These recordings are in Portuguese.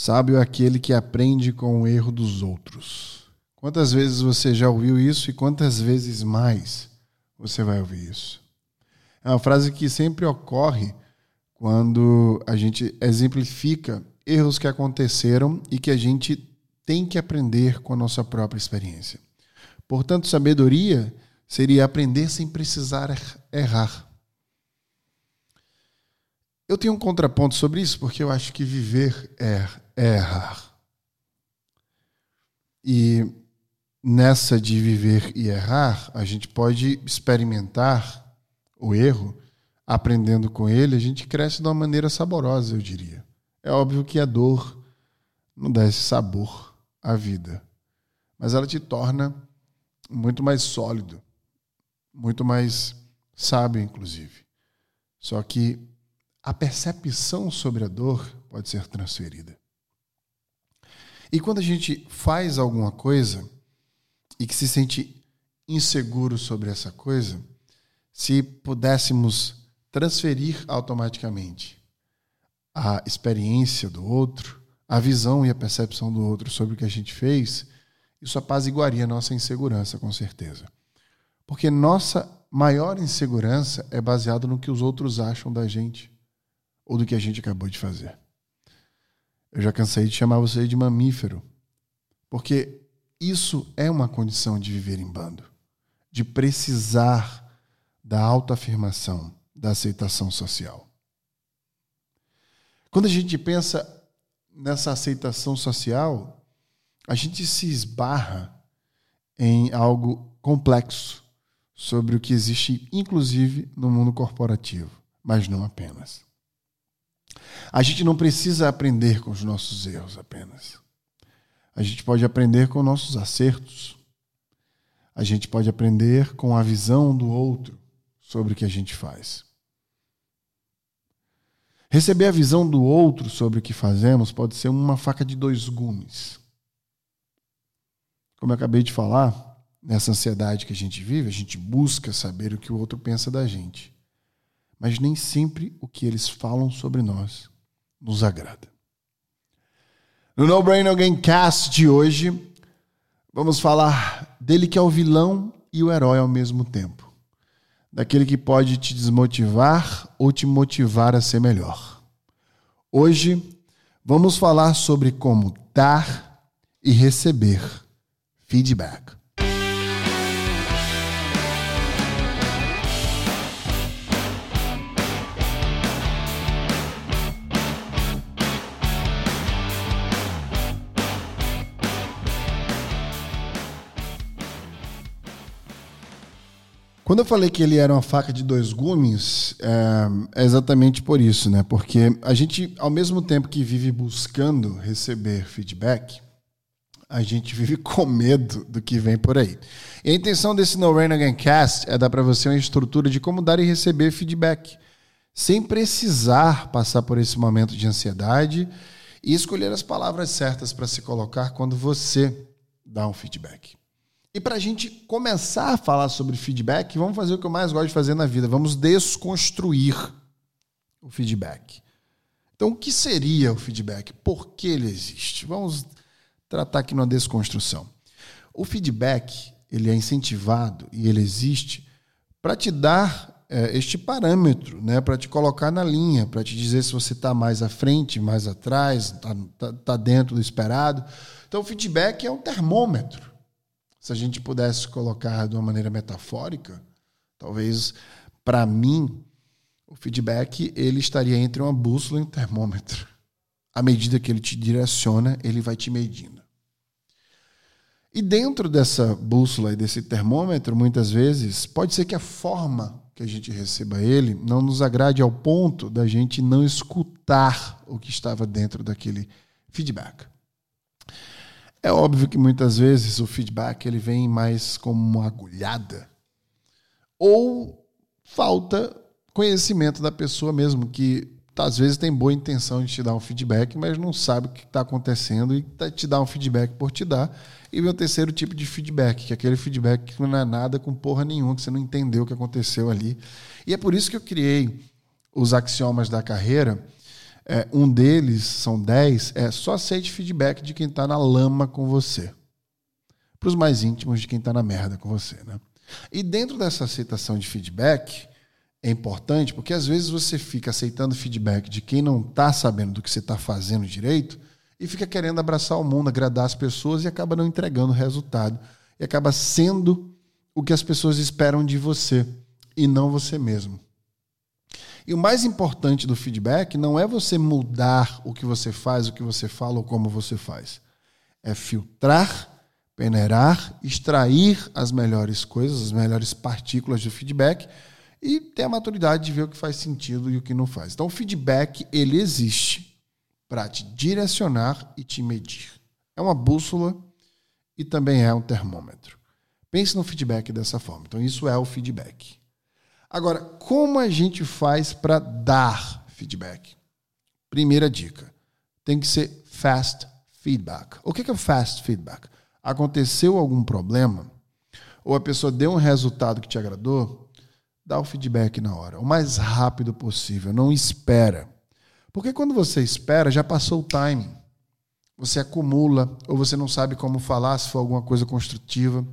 Sábio é aquele que aprende com o erro dos outros. Quantas vezes você já ouviu isso e quantas vezes mais você vai ouvir isso? É uma frase que sempre ocorre quando a gente exemplifica erros que aconteceram e que a gente tem que aprender com a nossa própria experiência. Portanto, sabedoria seria aprender sem precisar er-, errar. Eu tenho um contraponto sobre isso porque eu acho que viver é, é errar. E nessa de viver e errar, a gente pode experimentar o erro, aprendendo com ele, a gente cresce de uma maneira saborosa, eu diria. É óbvio que a dor não dá esse sabor à vida, mas ela te torna muito mais sólido, muito mais sábio, inclusive. Só que a percepção sobre a dor pode ser transferida. E quando a gente faz alguma coisa e que se sente inseguro sobre essa coisa, se pudéssemos transferir automaticamente a experiência do outro, a visão e a percepção do outro sobre o que a gente fez, isso apaziguaria a nossa insegurança, com certeza. Porque nossa maior insegurança é baseada no que os outros acham da gente ou do que a gente acabou de fazer. Eu já cansei de chamar você de mamífero, porque isso é uma condição de viver em bando, de precisar da autoafirmação, da aceitação social. Quando a gente pensa nessa aceitação social, a gente se esbarra em algo complexo sobre o que existe, inclusive, no mundo corporativo, mas não apenas. A gente não precisa aprender com os nossos erros apenas. A gente pode aprender com nossos acertos. A gente pode aprender com a visão do outro sobre o que a gente faz. Receber a visão do outro sobre o que fazemos pode ser uma faca de dois gumes. Como eu acabei de falar, nessa ansiedade que a gente vive, a gente busca saber o que o outro pensa da gente mas nem sempre o que eles falam sobre nós nos agrada. No No Brain No Cast de hoje, vamos falar dele que é o vilão e o herói ao mesmo tempo. Daquele que pode te desmotivar ou te motivar a ser melhor. Hoje, vamos falar sobre como dar e receber feedback. Quando eu falei que ele era uma faca de dois gumes, é, é, exatamente por isso, né? Porque a gente, ao mesmo tempo que vive buscando receber feedback, a gente vive com medo do que vem por aí. E a intenção desse No Rain Again Cast é dar para você uma estrutura de como dar e receber feedback, sem precisar passar por esse momento de ansiedade e escolher as palavras certas para se colocar quando você dá um feedback. E para a gente começar a falar sobre feedback, vamos fazer o que eu mais gosto de fazer na vida: vamos desconstruir o feedback. Então, o que seria o feedback? Por que ele existe? Vamos tratar aqui numa desconstrução. O feedback ele é incentivado e ele existe para te dar é, este parâmetro, né? para te colocar na linha, para te dizer se você está mais à frente, mais atrás, está tá, tá dentro do esperado. Então, o feedback é um termômetro se a gente pudesse colocar de uma maneira metafórica, talvez para mim o feedback ele estaria entre uma bússola e um termômetro. À medida que ele te direciona, ele vai te medindo. E dentro dessa bússola e desse termômetro, muitas vezes, pode ser que a forma que a gente receba ele não nos agrade ao ponto da gente não escutar o que estava dentro daquele feedback. É óbvio que muitas vezes o feedback ele vem mais como uma agulhada ou falta conhecimento da pessoa mesmo, que às vezes tem boa intenção de te dar um feedback, mas não sabe o que está acontecendo e tá, te dá um feedback por te dar. E o terceiro tipo de feedback, que é aquele feedback que não é nada com porra nenhuma, que você não entendeu o que aconteceu ali. E é por isso que eu criei os axiomas da carreira, É, um deles, são 10, é só aceite feedback de quem está na lama com você. Para os mais íntimos de quem está na merda com você. Né? E dentro dessa aceitação de feedback, é importante porque às vezes você fica aceitando feedback de quem não está sabendo do que você está fazendo direito e fica querendo abraçar o mundo, agradar as pessoas e acaba não entregando resultado. E acaba sendo o que as pessoas esperam de você e não você mesmo. E o mais importante do feedback não é você mudar o que você faz, o que você fala ou como você faz. É filtrar, peneirar, extrair as melhores coisas, as melhores partículas do feedback e ter a maturidade de ver o que faz sentido e o que não faz. Então, o feedback ele existe para te direcionar e te medir. É uma bússola e também é um termômetro. Pense no feedback dessa forma. Então, isso é o feedback. Agora, como a gente faz para dar feedback? Primeira dica: tem que ser fast feedback. O que é fast feedback? Aconteceu algum problema, ou a pessoa deu um resultado que te agradou, dá o feedback na hora, o mais rápido possível, não espera. Porque quando você espera, já passou o timing. Você acumula, ou você não sabe como falar se for alguma coisa construtiva.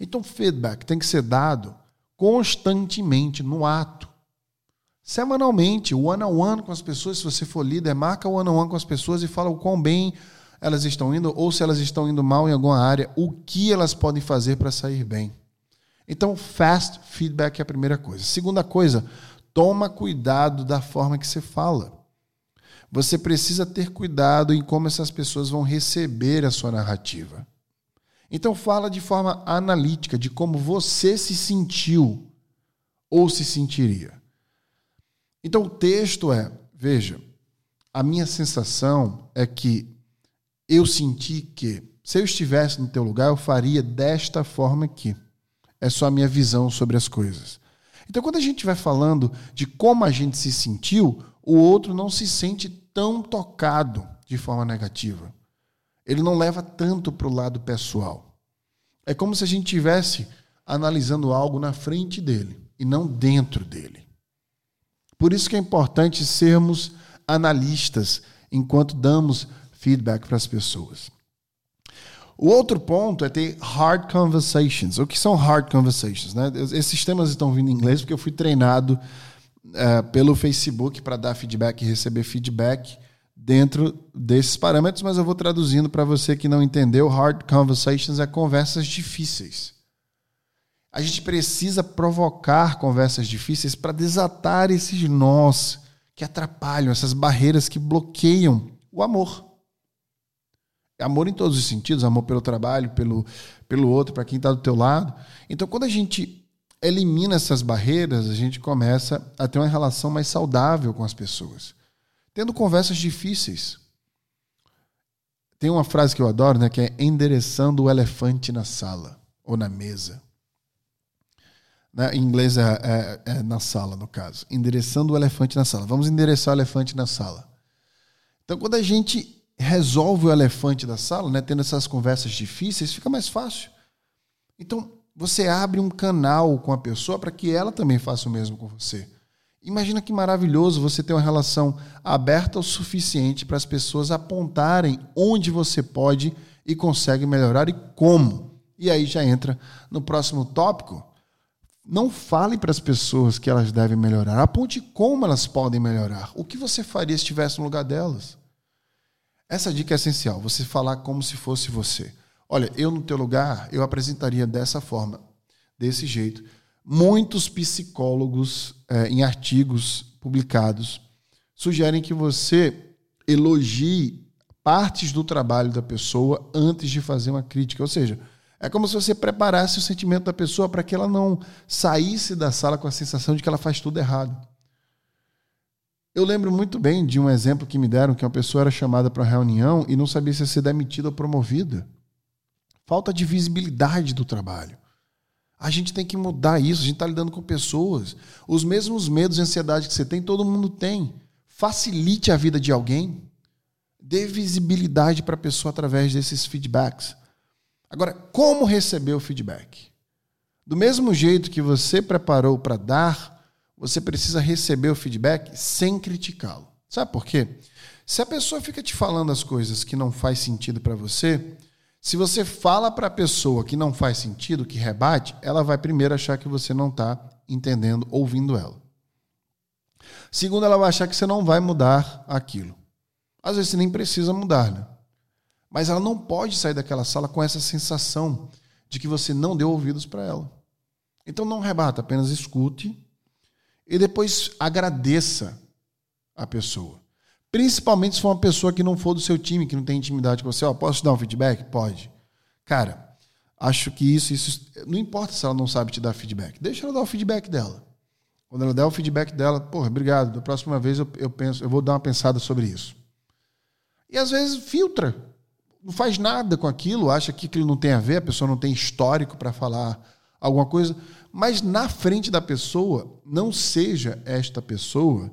Então, feedback tem que ser dado constantemente, no ato. Semanalmente, one on one com as pessoas, se você for líder, marca one on one com as pessoas e fala o quão bem elas estão indo, ou se elas estão indo mal em alguma área, o que elas podem fazer para sair bem. Então, fast feedback é a primeira coisa. Segunda coisa, toma cuidado da forma que você fala. Você precisa ter cuidado em como essas pessoas vão receber a sua narrativa. Então, fala de forma analítica de como você se sentiu ou se sentiria. Então, o texto é: veja, a minha sensação é que eu senti que, se eu estivesse no teu lugar, eu faria desta forma aqui é só a minha visão sobre as coisas. Então, quando a gente vai falando de como a gente se sentiu, o outro não se sente tão tocado de forma negativa. Ele não leva tanto para o lado pessoal. É como se a gente estivesse analisando algo na frente dele e não dentro dele. Por isso que é importante sermos analistas enquanto damos feedback para as pessoas. O outro ponto é ter hard conversations. O que são hard conversations? Né? Esses temas estão vindo em inglês porque eu fui treinado uh, pelo Facebook para dar feedback e receber feedback dentro desses parâmetros, mas eu vou traduzindo para você que não entendeu. Hard conversations é conversas difíceis. A gente precisa provocar conversas difíceis para desatar esses nós que atrapalham, essas barreiras que bloqueiam o amor. Amor em todos os sentidos, amor pelo trabalho, pelo, pelo outro, para quem está do teu lado. Então, quando a gente elimina essas barreiras, a gente começa a ter uma relação mais saudável com as pessoas. Tendo conversas difíceis. Tem uma frase que eu adoro, né, que é endereçando o elefante na sala ou na mesa. Né? Em inglês é, é, é na sala, no caso. Endereçando o elefante na sala. Vamos endereçar o elefante na sala. Então, quando a gente resolve o elefante da sala, né, tendo essas conversas difíceis, fica mais fácil. Então, você abre um canal com a pessoa para que ela também faça o mesmo com você. Imagina que maravilhoso você ter uma relação aberta o suficiente para as pessoas apontarem onde você pode e consegue melhorar e como. E aí já entra no próximo tópico. Não fale para as pessoas que elas devem melhorar. Aponte como elas podem melhorar. O que você faria se estivesse no lugar delas? Essa dica é essencial, você falar como se fosse você. Olha, eu no teu lugar, eu apresentaria dessa forma, desse jeito. Muitos psicólogos, é, em artigos publicados, sugerem que você elogie partes do trabalho da pessoa antes de fazer uma crítica. Ou seja, é como se você preparasse o sentimento da pessoa para que ela não saísse da sala com a sensação de que ela faz tudo errado. Eu lembro muito bem de um exemplo que me deram que uma pessoa era chamada para uma reunião e não sabia se ia ser demitida ou promovida. Falta de visibilidade do trabalho. A gente tem que mudar isso. A gente está lidando com pessoas. Os mesmos medos e ansiedade que você tem, todo mundo tem. Facilite a vida de alguém. Dê visibilidade para a pessoa através desses feedbacks. Agora, como receber o feedback? Do mesmo jeito que você preparou para dar você precisa receber o feedback sem criticá-lo. Sabe por quê? Se a pessoa fica te falando as coisas que não faz sentido para você, se você fala para a pessoa que não faz sentido, que rebate, ela vai primeiro achar que você não está entendendo, ouvindo ela. Segundo, ela vai achar que você não vai mudar aquilo. Às vezes você nem precisa mudar, né? Mas ela não pode sair daquela sala com essa sensação de que você não deu ouvidos para ela. Então não rebata, apenas escute e depois agradeça a pessoa. Principalmente se for uma pessoa que não for do seu time, que não tem intimidade com você. Ó, posso te dar um feedback? Pode. Cara, acho que isso, isso. Não importa se ela não sabe te dar feedback. Deixa ela dar o feedback dela. Quando ela der o feedback dela, porra, obrigado. Da próxima vez eu, eu penso, eu vou dar uma pensada sobre isso. E às vezes filtra. Não faz nada com aquilo, acha que aquilo não tem a ver, a pessoa não tem histórico para falar alguma coisa. Mas na frente da pessoa, não seja esta pessoa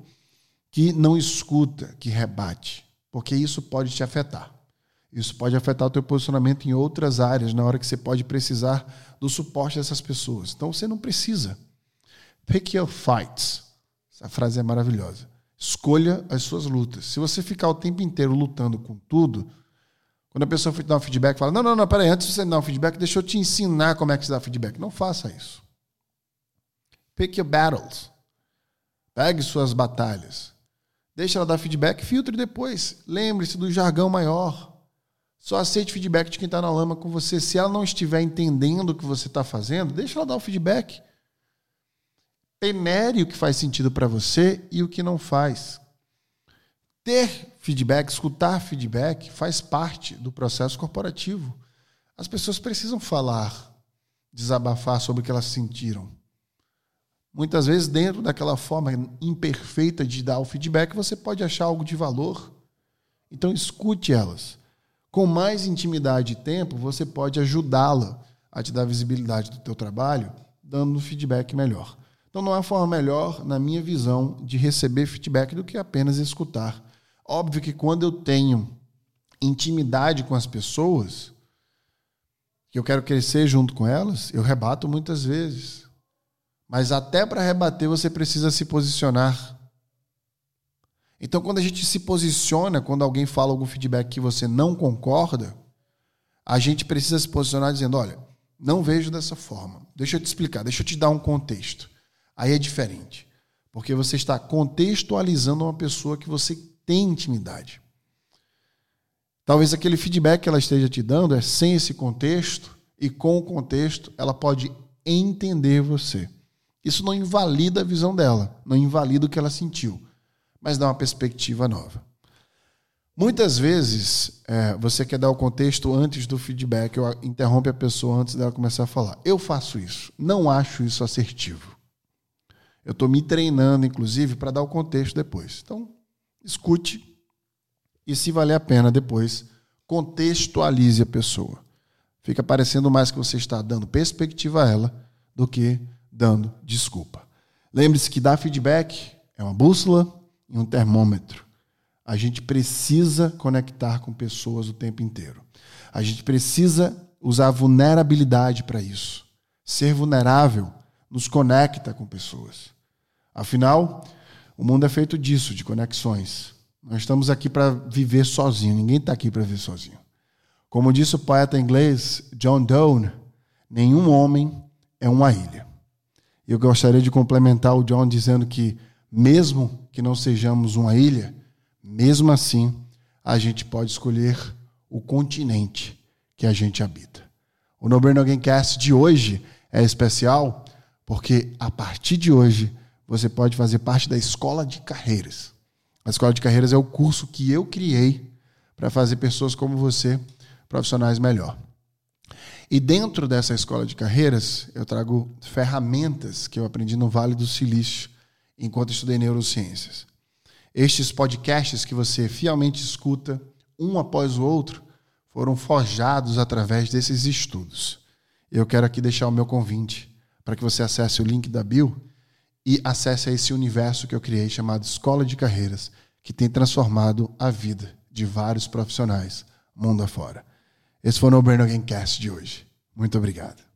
que não escuta, que rebate, porque isso pode te afetar. Isso pode afetar o teu posicionamento em outras áreas, na hora que você pode precisar do suporte dessas pessoas. Então você não precisa. Pick your fights. Essa frase é maravilhosa. Escolha as suas lutas. Se você ficar o tempo inteiro lutando com tudo, quando a pessoa dá um feedback, fala: Não, não, não, peraí, antes de você dar um feedback, deixa eu te ensinar como é que se dá feedback. Não faça isso. Pick your battles. Pegue suas batalhas. Deixa ela dar feedback, filtre depois. Lembre-se do jargão maior. Só aceite feedback de quem está na lama com você. Se ela não estiver entendendo o que você está fazendo, deixa ela dar o feedback. Penere o que faz sentido para você e o que não faz. Ter feedback, escutar feedback, faz parte do processo corporativo. As pessoas precisam falar, desabafar sobre o que elas sentiram. Muitas vezes, dentro daquela forma imperfeita de dar o feedback, você pode achar algo de valor. Então, escute elas. Com mais intimidade e tempo, você pode ajudá-la a te dar visibilidade do teu trabalho, dando um feedback melhor. Então, não há forma melhor, na minha visão, de receber feedback do que apenas escutar. Óbvio que quando eu tenho intimidade com as pessoas, que eu quero crescer junto com elas, eu rebato muitas vezes. Mas até para rebater você precisa se posicionar. Então, quando a gente se posiciona, quando alguém fala algum feedback que você não concorda, a gente precisa se posicionar dizendo: olha, não vejo dessa forma. Deixa eu te explicar, deixa eu te dar um contexto. Aí é diferente. Porque você está contextualizando uma pessoa que você tem intimidade. Talvez aquele feedback que ela esteja te dando é sem esse contexto, e com o contexto ela pode entender você. Isso não invalida a visão dela, não invalida o que ela sentiu, mas dá uma perspectiva nova. Muitas vezes é, você quer dar o contexto antes do feedback, ou interrompe a pessoa antes dela começar a falar. Eu faço isso, não acho isso assertivo. Eu estou me treinando, inclusive, para dar o contexto depois. Então, escute e, se valer a pena, depois contextualize a pessoa. Fica parecendo mais que você está dando perspectiva a ela do que dando desculpa. Lembre-se que dar feedback é uma bússola e um termômetro. A gente precisa conectar com pessoas o tempo inteiro. A gente precisa usar vulnerabilidade para isso. Ser vulnerável nos conecta com pessoas. Afinal, o mundo é feito disso, de conexões. Nós estamos aqui para viver sozinho, ninguém está aqui para viver sozinho. Como disse o poeta inglês John Donne, nenhum homem é uma ilha. Eu gostaria de complementar o John dizendo que, mesmo que não sejamos uma ilha, mesmo assim, a gente pode escolher o continente que a gente habita. O No Again Cast de hoje é especial porque, a partir de hoje, você pode fazer parte da Escola de Carreiras. A Escola de Carreiras é o curso que eu criei para fazer pessoas como você profissionais melhor. E dentro dessa escola de carreiras, eu trago ferramentas que eu aprendi no Vale do Silício enquanto estudei neurociências. Estes podcasts que você fielmente escuta, um após o outro, foram forjados através desses estudos. Eu quero aqui deixar o meu convite para que você acesse o link da bio e acesse esse universo que eu criei chamado Escola de Carreiras, que tem transformado a vida de vários profissionais mundo afora. Esse foi o No Brain Again Cast de hoje. Muito obrigado.